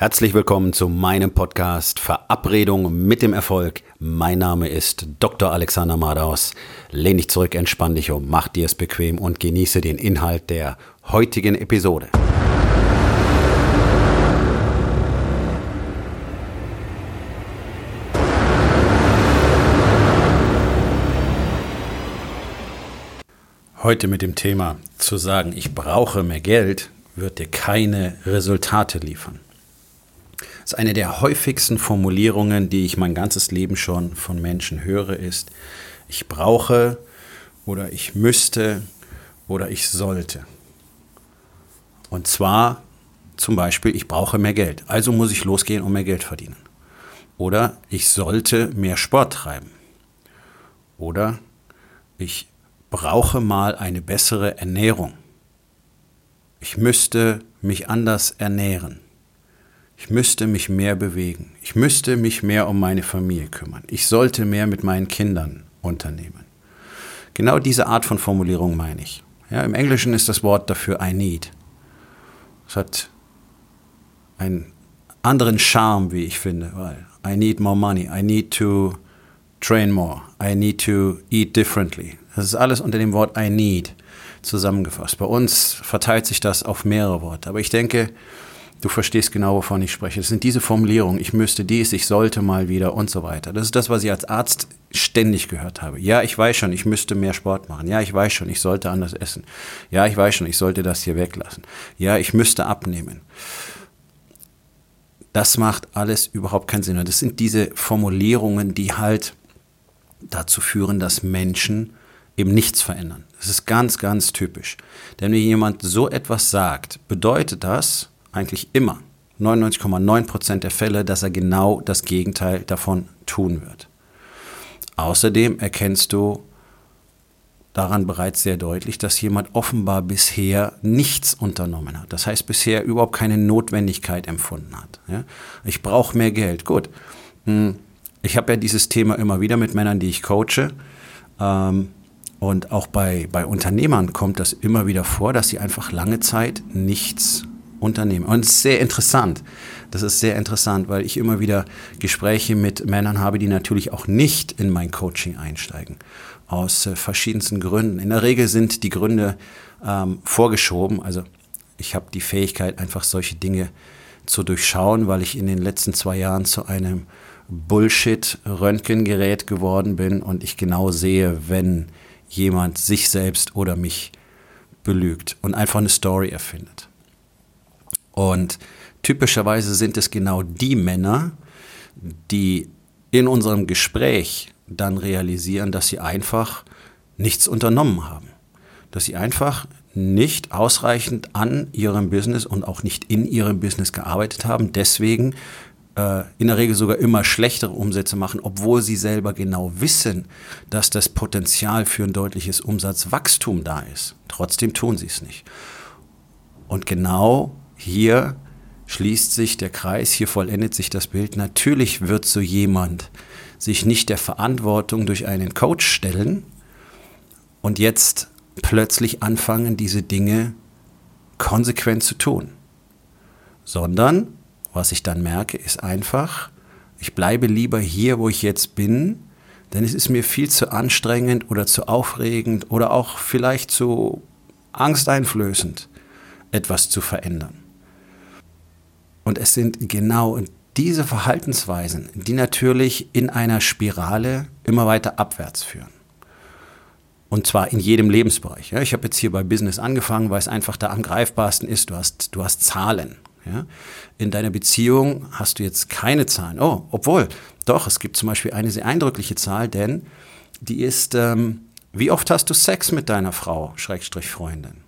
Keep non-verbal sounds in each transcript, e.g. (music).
Herzlich willkommen zu meinem Podcast Verabredung mit dem Erfolg. Mein Name ist Dr. Alexander Madaus. Lehn dich zurück, entspann dich um, mach dir es bequem und genieße den Inhalt der heutigen Episode. Heute mit dem Thema zu sagen, ich brauche mehr Geld, wird dir keine Resultate liefern. Das ist eine der häufigsten Formulierungen, die ich mein ganzes Leben schon von Menschen höre, ist, ich brauche oder ich müsste oder ich sollte. Und zwar zum Beispiel, ich brauche mehr Geld, also muss ich losgehen und mehr Geld verdienen. Oder ich sollte mehr Sport treiben. Oder ich brauche mal eine bessere Ernährung. Ich müsste mich anders ernähren. Ich müsste mich mehr bewegen. Ich müsste mich mehr um meine Familie kümmern. Ich sollte mehr mit meinen Kindern unternehmen. Genau diese Art von Formulierung meine ich. Ja, Im Englischen ist das Wort dafür I need. Es hat einen anderen Charme, wie ich finde, weil I need more money, I need to train more, I need to eat differently. Das ist alles unter dem Wort I need zusammengefasst. Bei uns verteilt sich das auf mehrere Worte. Aber ich denke, Du verstehst genau, wovon ich spreche. Das sind diese Formulierungen, ich müsste dies, ich sollte mal wieder und so weiter. Das ist das, was ich als Arzt ständig gehört habe. Ja, ich weiß schon, ich müsste mehr Sport machen. Ja, ich weiß schon, ich sollte anders essen. Ja, ich weiß schon, ich sollte das hier weglassen. Ja, ich müsste abnehmen. Das macht alles überhaupt keinen Sinn. Und das sind diese Formulierungen, die halt dazu führen, dass Menschen eben nichts verändern. Das ist ganz, ganz typisch. Denn wenn jemand so etwas sagt, bedeutet das, eigentlich immer, 99,9 Prozent der Fälle, dass er genau das Gegenteil davon tun wird. Außerdem erkennst du daran bereits sehr deutlich, dass jemand offenbar bisher nichts unternommen hat. Das heißt, bisher überhaupt keine Notwendigkeit empfunden hat. Ja? Ich brauche mehr Geld. Gut. Hm, ich habe ja dieses Thema immer wieder mit Männern, die ich coache. Ähm, und auch bei, bei Unternehmern kommt das immer wieder vor, dass sie einfach lange Zeit nichts Unternehmen. Und es ist sehr interessant. Das ist sehr interessant, weil ich immer wieder Gespräche mit Männern habe, die natürlich auch nicht in mein Coaching einsteigen. Aus äh, verschiedensten Gründen. In der Regel sind die Gründe ähm, vorgeschoben. Also ich habe die Fähigkeit, einfach solche Dinge zu durchschauen, weil ich in den letzten zwei Jahren zu einem Bullshit-Röntgengerät geworden bin und ich genau sehe, wenn jemand sich selbst oder mich belügt und einfach eine Story erfindet. Und typischerweise sind es genau die Männer, die in unserem Gespräch dann realisieren, dass sie einfach nichts unternommen haben. Dass sie einfach nicht ausreichend an ihrem Business und auch nicht in ihrem Business gearbeitet haben, deswegen äh, in der Regel sogar immer schlechtere Umsätze machen, obwohl sie selber genau wissen, dass das Potenzial für ein deutliches Umsatzwachstum da ist. Trotzdem tun sie es nicht. Und genau hier schließt sich der Kreis, hier vollendet sich das Bild. Natürlich wird so jemand sich nicht der Verantwortung durch einen Coach stellen und jetzt plötzlich anfangen, diese Dinge konsequent zu tun, sondern was ich dann merke, ist einfach, ich bleibe lieber hier, wo ich jetzt bin, denn es ist mir viel zu anstrengend oder zu aufregend oder auch vielleicht zu angsteinflößend, etwas zu verändern. Und es sind genau diese Verhaltensweisen, die natürlich in einer Spirale immer weiter abwärts führen. Und zwar in jedem Lebensbereich. ich habe jetzt hier bei Business angefangen, weil es einfach da am greifbarsten ist. Du hast, du hast Zahlen. In deiner Beziehung hast du jetzt keine Zahlen. Oh, obwohl, doch, es gibt zum Beispiel eine sehr eindrückliche Zahl, denn die ist, ähm, wie oft hast du Sex mit deiner Frau, Schrägstrich Freundin?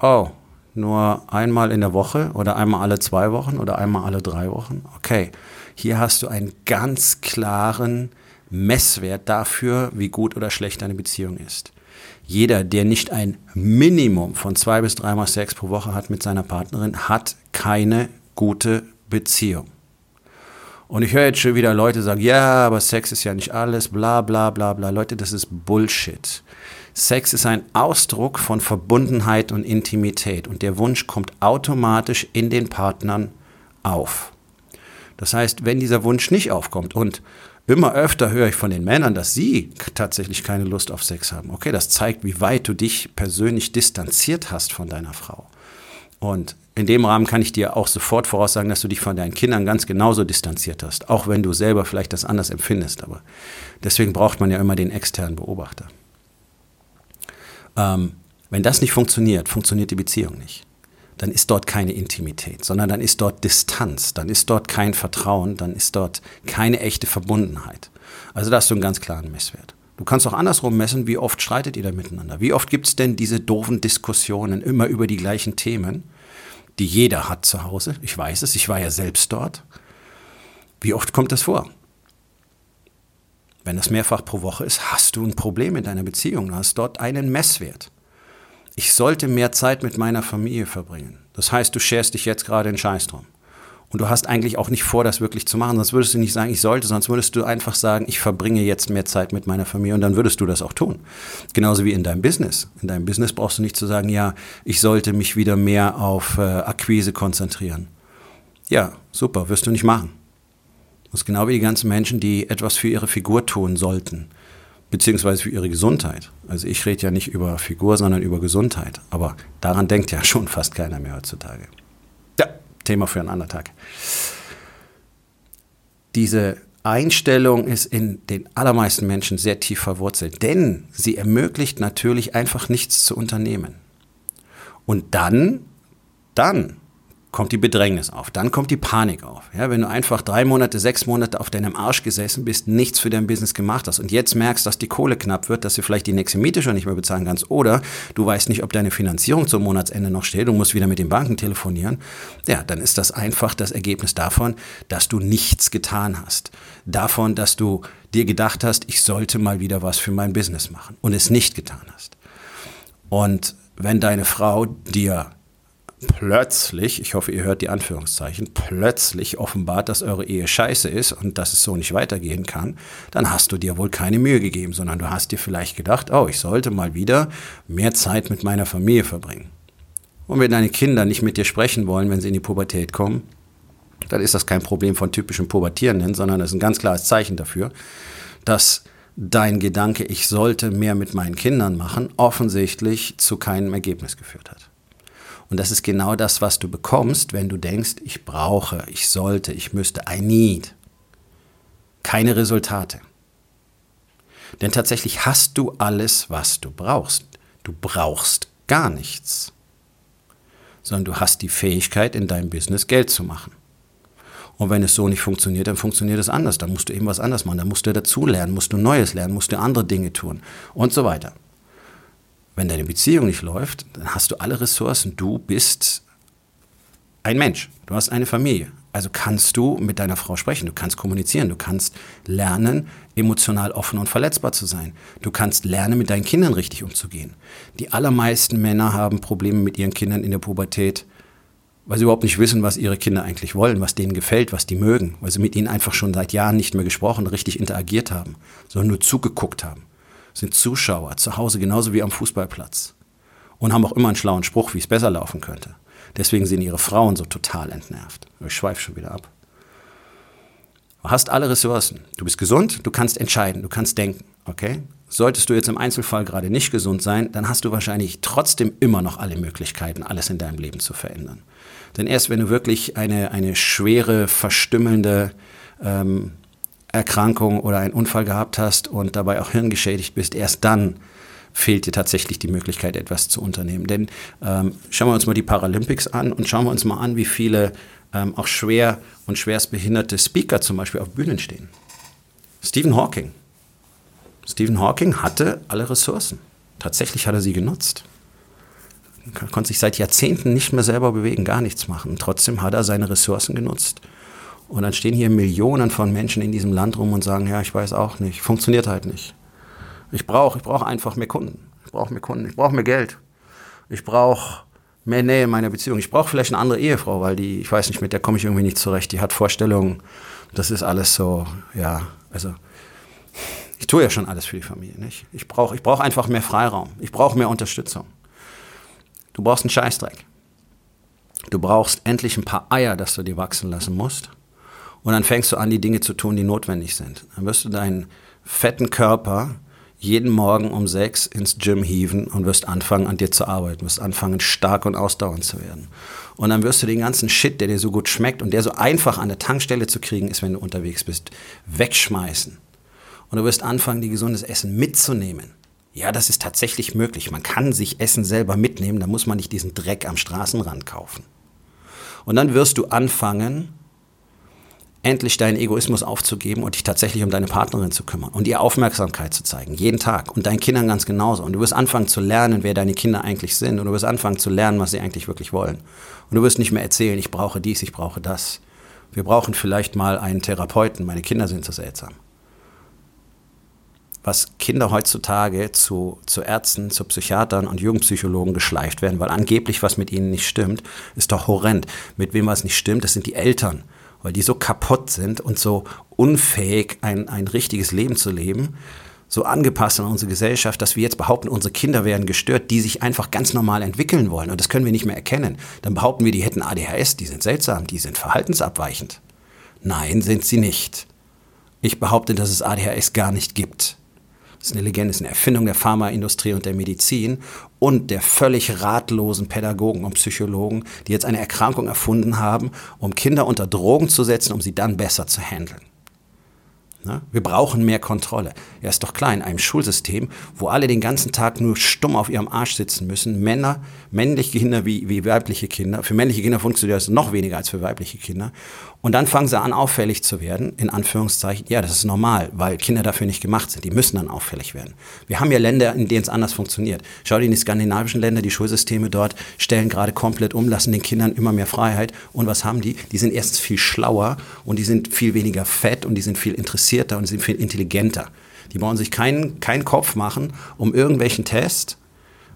Oh, nur einmal in der Woche oder einmal alle zwei Wochen oder einmal alle drei Wochen? Okay, hier hast du einen ganz klaren Messwert dafür, wie gut oder schlecht deine Beziehung ist. Jeder, der nicht ein Minimum von zwei bis dreimal Sex pro Woche hat mit seiner Partnerin, hat keine gute Beziehung. Und ich höre jetzt schon wieder Leute sagen, ja, aber Sex ist ja nicht alles, bla bla bla bla. Leute, das ist Bullshit. Sex ist ein Ausdruck von Verbundenheit und Intimität und der Wunsch kommt automatisch in den Partnern auf. Das heißt, wenn dieser Wunsch nicht aufkommt und immer öfter höre ich von den Männern, dass sie tatsächlich keine Lust auf Sex haben. Okay, das zeigt, wie weit du dich persönlich distanziert hast von deiner Frau. Und in dem Rahmen kann ich dir auch sofort voraussagen, dass du dich von deinen Kindern ganz genauso distanziert hast, auch wenn du selber vielleicht das anders empfindest. Aber deswegen braucht man ja immer den externen Beobachter. Ähm, wenn das nicht funktioniert, funktioniert die Beziehung nicht. Dann ist dort keine Intimität, sondern dann ist dort Distanz, dann ist dort kein Vertrauen, dann ist dort keine echte Verbundenheit. Also da hast du einen ganz klaren Messwert. Du kannst auch andersrum messen, wie oft streitet ihr da miteinander? Wie oft gibt es denn diese doofen Diskussionen immer über die gleichen Themen? die jeder hat zu Hause. Ich weiß es, ich war ja selbst dort. Wie oft kommt das vor? Wenn das mehrfach pro Woche ist, hast du ein Problem in deiner Beziehung. Du hast dort einen Messwert. Ich sollte mehr Zeit mit meiner Familie verbringen. Das heißt, du scherst dich jetzt gerade in Scheiß drum. Und du hast eigentlich auch nicht vor, das wirklich zu machen. Sonst würdest du nicht sagen, ich sollte, sonst würdest du einfach sagen, ich verbringe jetzt mehr Zeit mit meiner Familie und dann würdest du das auch tun. Genauso wie in deinem Business. In deinem Business brauchst du nicht zu sagen, ja, ich sollte mich wieder mehr auf äh, Akquise konzentrieren. Ja, super, wirst du nicht machen. Das ist genau wie die ganzen Menschen, die etwas für ihre Figur tun sollten, beziehungsweise für ihre Gesundheit. Also ich rede ja nicht über Figur, sondern über Gesundheit. Aber daran denkt ja (laughs) schon fast keiner mehr heutzutage. Thema für einen anderen Tag. Diese Einstellung ist in den allermeisten Menschen sehr tief verwurzelt, denn sie ermöglicht natürlich einfach nichts zu unternehmen. Und dann, dann kommt die Bedrängnis auf, dann kommt die Panik auf. Ja, wenn du einfach drei Monate, sechs Monate auf deinem Arsch gesessen bist, nichts für dein Business gemacht hast und jetzt merkst, dass die Kohle knapp wird, dass du vielleicht die nächste Miete schon nicht mehr bezahlen kannst oder du weißt nicht, ob deine Finanzierung zum Monatsende noch steht, du musst wieder mit den Banken telefonieren, ja, dann ist das einfach das Ergebnis davon, dass du nichts getan hast. Davon, dass du dir gedacht hast, ich sollte mal wieder was für mein Business machen und es nicht getan hast. Und wenn deine Frau dir plötzlich, ich hoffe, ihr hört die Anführungszeichen, plötzlich offenbart, dass eure Ehe scheiße ist und dass es so nicht weitergehen kann, dann hast du dir wohl keine Mühe gegeben, sondern du hast dir vielleicht gedacht, oh, ich sollte mal wieder mehr Zeit mit meiner Familie verbringen. Und wenn deine Kinder nicht mit dir sprechen wollen, wenn sie in die Pubertät kommen, dann ist das kein Problem von typischen Pubertierenden, sondern das ist ein ganz klares Zeichen dafür, dass dein Gedanke, ich sollte mehr mit meinen Kindern machen, offensichtlich zu keinem Ergebnis geführt hat. Und das ist genau das, was du bekommst, wenn du denkst, ich brauche, ich sollte, ich müsste, I need. Keine Resultate. Denn tatsächlich hast du alles, was du brauchst. Du brauchst gar nichts. Sondern du hast die Fähigkeit, in deinem Business Geld zu machen. Und wenn es so nicht funktioniert, dann funktioniert es anders. Dann musst du eben was anderes machen. Dann musst du dazulernen, musst du Neues lernen, musst du andere Dinge tun und so weiter. Wenn deine Beziehung nicht läuft, dann hast du alle Ressourcen. Du bist ein Mensch. Du hast eine Familie. Also kannst du mit deiner Frau sprechen, du kannst kommunizieren, du kannst lernen, emotional offen und verletzbar zu sein. Du kannst lernen, mit deinen Kindern richtig umzugehen. Die allermeisten Männer haben Probleme mit ihren Kindern in der Pubertät, weil sie überhaupt nicht wissen, was ihre Kinder eigentlich wollen, was denen gefällt, was die mögen, weil sie mit ihnen einfach schon seit Jahren nicht mehr gesprochen, richtig interagiert haben, sondern nur zugeguckt haben sind Zuschauer zu Hause genauso wie am Fußballplatz und haben auch immer einen schlauen Spruch, wie es besser laufen könnte. Deswegen sind ihre Frauen so total entnervt. Ich schweife schon wieder ab. Du hast alle Ressourcen. Du bist gesund, du kannst entscheiden, du kannst denken, okay? Solltest du jetzt im Einzelfall gerade nicht gesund sein, dann hast du wahrscheinlich trotzdem immer noch alle Möglichkeiten, alles in deinem Leben zu verändern. Denn erst wenn du wirklich eine, eine schwere, verstümmelnde ähm, Erkrankung oder einen Unfall gehabt hast und dabei auch hirngeschädigt bist, erst dann fehlt dir tatsächlich die Möglichkeit, etwas zu unternehmen. Denn ähm, schauen wir uns mal die Paralympics an und schauen wir uns mal an, wie viele ähm, auch schwer und schwerstbehinderte Speaker zum Beispiel auf Bühnen stehen. Stephen Hawking. Stephen Hawking hatte alle Ressourcen. Tatsächlich hat er sie genutzt. Er konnte sich seit Jahrzehnten nicht mehr selber bewegen, gar nichts machen. Trotzdem hat er seine Ressourcen genutzt. Und dann stehen hier Millionen von Menschen in diesem Land rum und sagen, ja, ich weiß auch nicht, funktioniert halt nicht. Ich brauche ich brauch einfach mehr Kunden. Ich brauche mehr Kunden, ich brauche mehr Geld. Ich brauche mehr Nähe in meiner Beziehung. Ich brauche vielleicht eine andere Ehefrau, weil die, ich weiß nicht, mit der komme ich irgendwie nicht zurecht. Die hat Vorstellungen, das ist alles so, ja, also ich tue ja schon alles für die Familie. Nicht? Ich brauche ich brauch einfach mehr Freiraum. Ich brauche mehr Unterstützung. Du brauchst einen Scheißdreck. Du brauchst endlich ein paar Eier, dass du die wachsen lassen musst. Und dann fängst du an, die Dinge zu tun, die notwendig sind. Dann wirst du deinen fetten Körper jeden Morgen um sechs ins Gym hieven und wirst anfangen, an dir zu arbeiten, wirst anfangen, stark und ausdauernd zu werden. Und dann wirst du den ganzen Shit, der dir so gut schmeckt und der so einfach an der Tankstelle zu kriegen ist, wenn du unterwegs bist, wegschmeißen. Und du wirst anfangen, die gesundes Essen mitzunehmen. Ja, das ist tatsächlich möglich. Man kann sich Essen selber mitnehmen, da muss man nicht diesen Dreck am Straßenrand kaufen. Und dann wirst du anfangen, endlich deinen Egoismus aufzugeben und dich tatsächlich um deine Partnerin zu kümmern und ihr Aufmerksamkeit zu zeigen, jeden Tag und deinen Kindern ganz genauso. Und du wirst anfangen zu lernen, wer deine Kinder eigentlich sind und du wirst anfangen zu lernen, was sie eigentlich wirklich wollen. Und du wirst nicht mehr erzählen, ich brauche dies, ich brauche das. Wir brauchen vielleicht mal einen Therapeuten, meine Kinder sind so seltsam. Was Kinder heutzutage zu, zu Ärzten, zu Psychiatern und Jugendpsychologen geschleift werden, weil angeblich was mit ihnen nicht stimmt, ist doch horrend. Mit wem was nicht stimmt, das sind die Eltern weil die so kaputt sind und so unfähig, ein, ein richtiges Leben zu leben, so angepasst an unsere Gesellschaft, dass wir jetzt behaupten, unsere Kinder werden gestört, die sich einfach ganz normal entwickeln wollen. Und das können wir nicht mehr erkennen. Dann behaupten wir, die hätten ADHS, die sind seltsam, die sind verhaltensabweichend. Nein, sind sie nicht. Ich behaupte, dass es ADHS gar nicht gibt. Das ist eine Legende, das ist eine Erfindung der Pharmaindustrie und der Medizin und der völlig ratlosen Pädagogen und Psychologen, die jetzt eine Erkrankung erfunden haben, um Kinder unter Drogen zu setzen, um sie dann besser zu handeln. Ne? Wir brauchen mehr Kontrolle. Ja, ist doch klar, in einem Schulsystem, wo alle den ganzen Tag nur stumm auf ihrem Arsch sitzen müssen, Männer, männliche Kinder wie, wie weibliche Kinder, für männliche Kinder funktioniert das noch weniger als für weibliche Kinder. Und dann fangen sie an, auffällig zu werden, in Anführungszeichen. Ja, das ist normal, weil Kinder dafür nicht gemacht sind. Die müssen dann auffällig werden. Wir haben ja Länder, in denen es anders funktioniert. Schau dir in die skandinavischen Länder, die Schulsysteme dort stellen gerade komplett um, lassen den Kindern immer mehr Freiheit. Und was haben die? Die sind erstens viel schlauer und die sind viel weniger fett und die sind viel interessierter und sind viel intelligenter. Die brauchen sich keinen, keinen Kopf machen um irgendwelchen Test,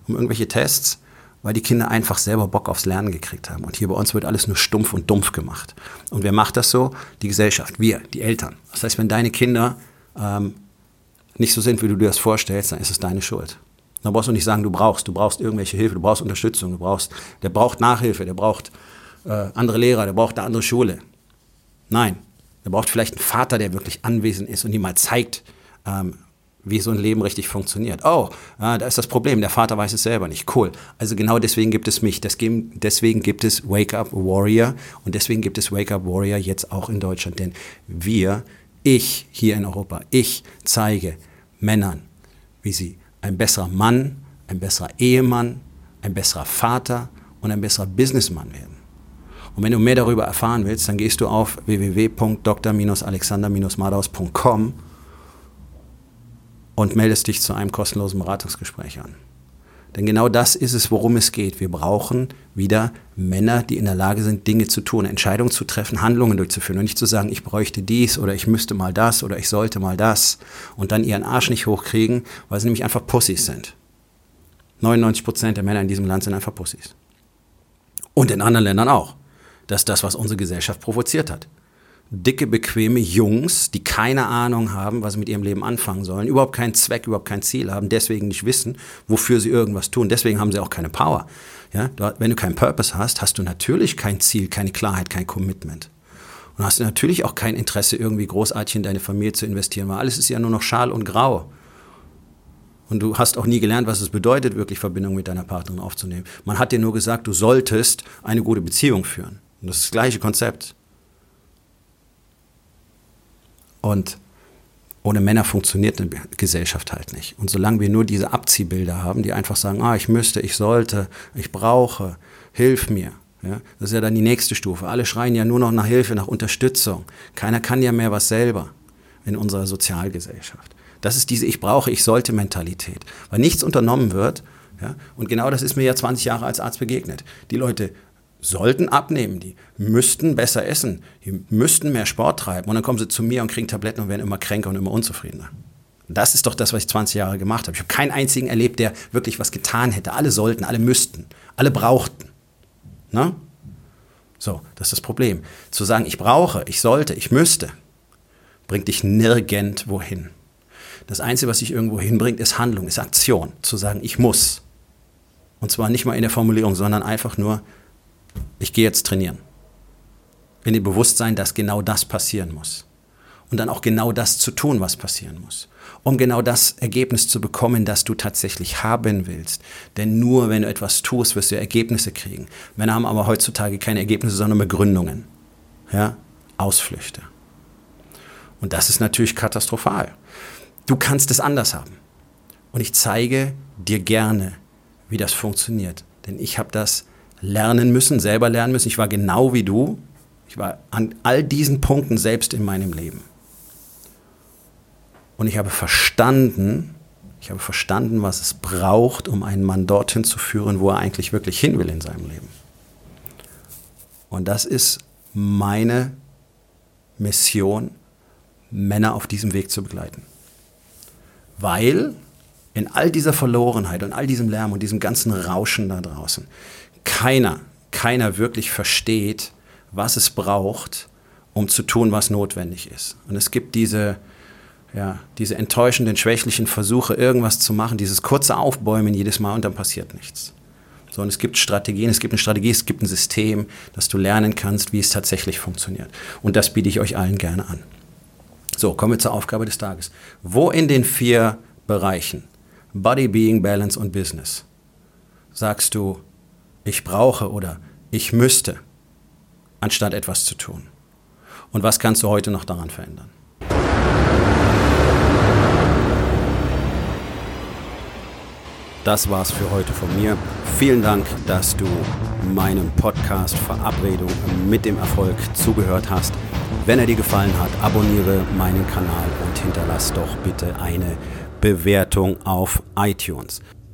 um irgendwelche Tests, weil die Kinder einfach selber Bock aufs Lernen gekriegt haben. Und hier bei uns wird alles nur stumpf und dumpf gemacht. Und wer macht das so? Die Gesellschaft, wir, die Eltern. Das heißt, wenn deine Kinder ähm, nicht so sind, wie du dir das vorstellst, dann ist es deine Schuld. Dann brauchst du nicht sagen, du brauchst, du brauchst irgendwelche Hilfe, du brauchst Unterstützung, du brauchst, der braucht Nachhilfe, der braucht äh, andere Lehrer, der braucht eine andere Schule. Nein, der braucht vielleicht einen Vater, der wirklich anwesend ist und ihm mal zeigt, ähm, wie so ein Leben richtig funktioniert. Oh, ah, da ist das Problem, der Vater weiß es selber nicht. Cool. Also genau deswegen gibt es mich. Deswegen gibt es Wake Up Warrior und deswegen gibt es Wake Up Warrior jetzt auch in Deutschland. Denn wir, ich hier in Europa, ich zeige Männern, wie sie ein besserer Mann, ein besserer Ehemann, ein besserer Vater und ein besserer Businessmann werden. Und wenn du mehr darüber erfahren willst, dann gehst du auf www.dr-alexander-madaus.com und meldest dich zu einem kostenlosen Beratungsgespräch an. Denn genau das ist es, worum es geht. Wir brauchen wieder Männer, die in der Lage sind, Dinge zu tun, Entscheidungen zu treffen, Handlungen durchzuführen und nicht zu sagen, ich bräuchte dies oder ich müsste mal das oder ich sollte mal das und dann ihren Arsch nicht hochkriegen, weil sie nämlich einfach Pussys sind. 99 Prozent der Männer in diesem Land sind einfach Pussys. Und in anderen Ländern auch. Das ist das, was unsere Gesellschaft provoziert hat dicke, bequeme Jungs, die keine Ahnung haben, was sie mit ihrem Leben anfangen sollen, überhaupt keinen Zweck, überhaupt kein Ziel haben, deswegen nicht wissen, wofür sie irgendwas tun. Deswegen haben sie auch keine Power. Ja, wenn du keinen Purpose hast, hast du natürlich kein Ziel, keine Klarheit, kein Commitment. Und hast du natürlich auch kein Interesse, irgendwie großartig in deine Familie zu investieren, weil alles ist ja nur noch schal und grau. Und du hast auch nie gelernt, was es bedeutet, wirklich Verbindung mit deiner Partnerin aufzunehmen. Man hat dir nur gesagt, du solltest eine gute Beziehung führen. Und das ist das gleiche Konzept. Und ohne Männer funktioniert eine Gesellschaft halt nicht. Und solange wir nur diese Abziehbilder haben, die einfach sagen, ah, ich müsste, ich sollte, ich brauche, hilf mir. Ja, das ist ja dann die nächste Stufe. Alle schreien ja nur noch nach Hilfe, nach Unterstützung. Keiner kann ja mehr was selber in unserer Sozialgesellschaft. Das ist diese Ich brauche, ich sollte Mentalität. Weil nichts unternommen wird. Ja, und genau das ist mir ja 20 Jahre als Arzt begegnet. Die Leute sollten abnehmen, die müssten besser essen, die müssten mehr Sport treiben. Und dann kommen sie zu mir und kriegen Tabletten und werden immer kränker und immer unzufriedener. Das ist doch das, was ich 20 Jahre gemacht habe. Ich habe keinen einzigen erlebt, der wirklich was getan hätte. Alle sollten, alle müssten, alle brauchten. Na? So, das ist das Problem. Zu sagen, ich brauche, ich sollte, ich müsste, bringt dich nirgendwo hin. Das Einzige, was dich irgendwo hinbringt, ist Handlung, ist Aktion. Zu sagen, ich muss. Und zwar nicht mal in der Formulierung, sondern einfach nur, ich gehe jetzt trainieren. In dem Bewusstsein, dass genau das passieren muss. Und dann auch genau das zu tun, was passieren muss. Um genau das Ergebnis zu bekommen, das du tatsächlich haben willst. Denn nur wenn du etwas tust, wirst du Ergebnisse kriegen. Männer haben aber heutzutage keine Ergebnisse, sondern Begründungen. Ja? Ausflüchte. Und das ist natürlich katastrophal. Du kannst es anders haben. Und ich zeige dir gerne, wie das funktioniert. Denn ich habe das lernen müssen, selber lernen müssen. Ich war genau wie du. Ich war an all diesen Punkten selbst in meinem Leben. Und ich habe verstanden, ich habe verstanden, was es braucht, um einen Mann dorthin zu führen, wo er eigentlich wirklich hin will in seinem Leben. Und das ist meine Mission, Männer auf diesem Weg zu begleiten. Weil in all dieser Verlorenheit und all diesem Lärm und diesem ganzen Rauschen da draußen keiner, keiner wirklich versteht, was es braucht, um zu tun, was notwendig ist. Und es gibt diese, ja, diese enttäuschenden, schwächlichen Versuche, irgendwas zu machen, dieses kurze Aufbäumen jedes Mal und dann passiert nichts. So, und es gibt Strategien, es gibt eine Strategie, es gibt ein System, dass du lernen kannst, wie es tatsächlich funktioniert. Und das biete ich euch allen gerne an. So, kommen wir zur Aufgabe des Tages. Wo in den vier Bereichen Body, Being, Balance und Business sagst du, ich brauche oder ich müsste, anstatt etwas zu tun? Und was kannst du heute noch daran verändern? Das war's für heute von mir. Vielen Dank, dass du meinem Podcast Verabredung mit dem Erfolg zugehört hast. Wenn er dir gefallen hat, abonniere meinen Kanal und hinterlass doch bitte eine Bewertung auf iTunes.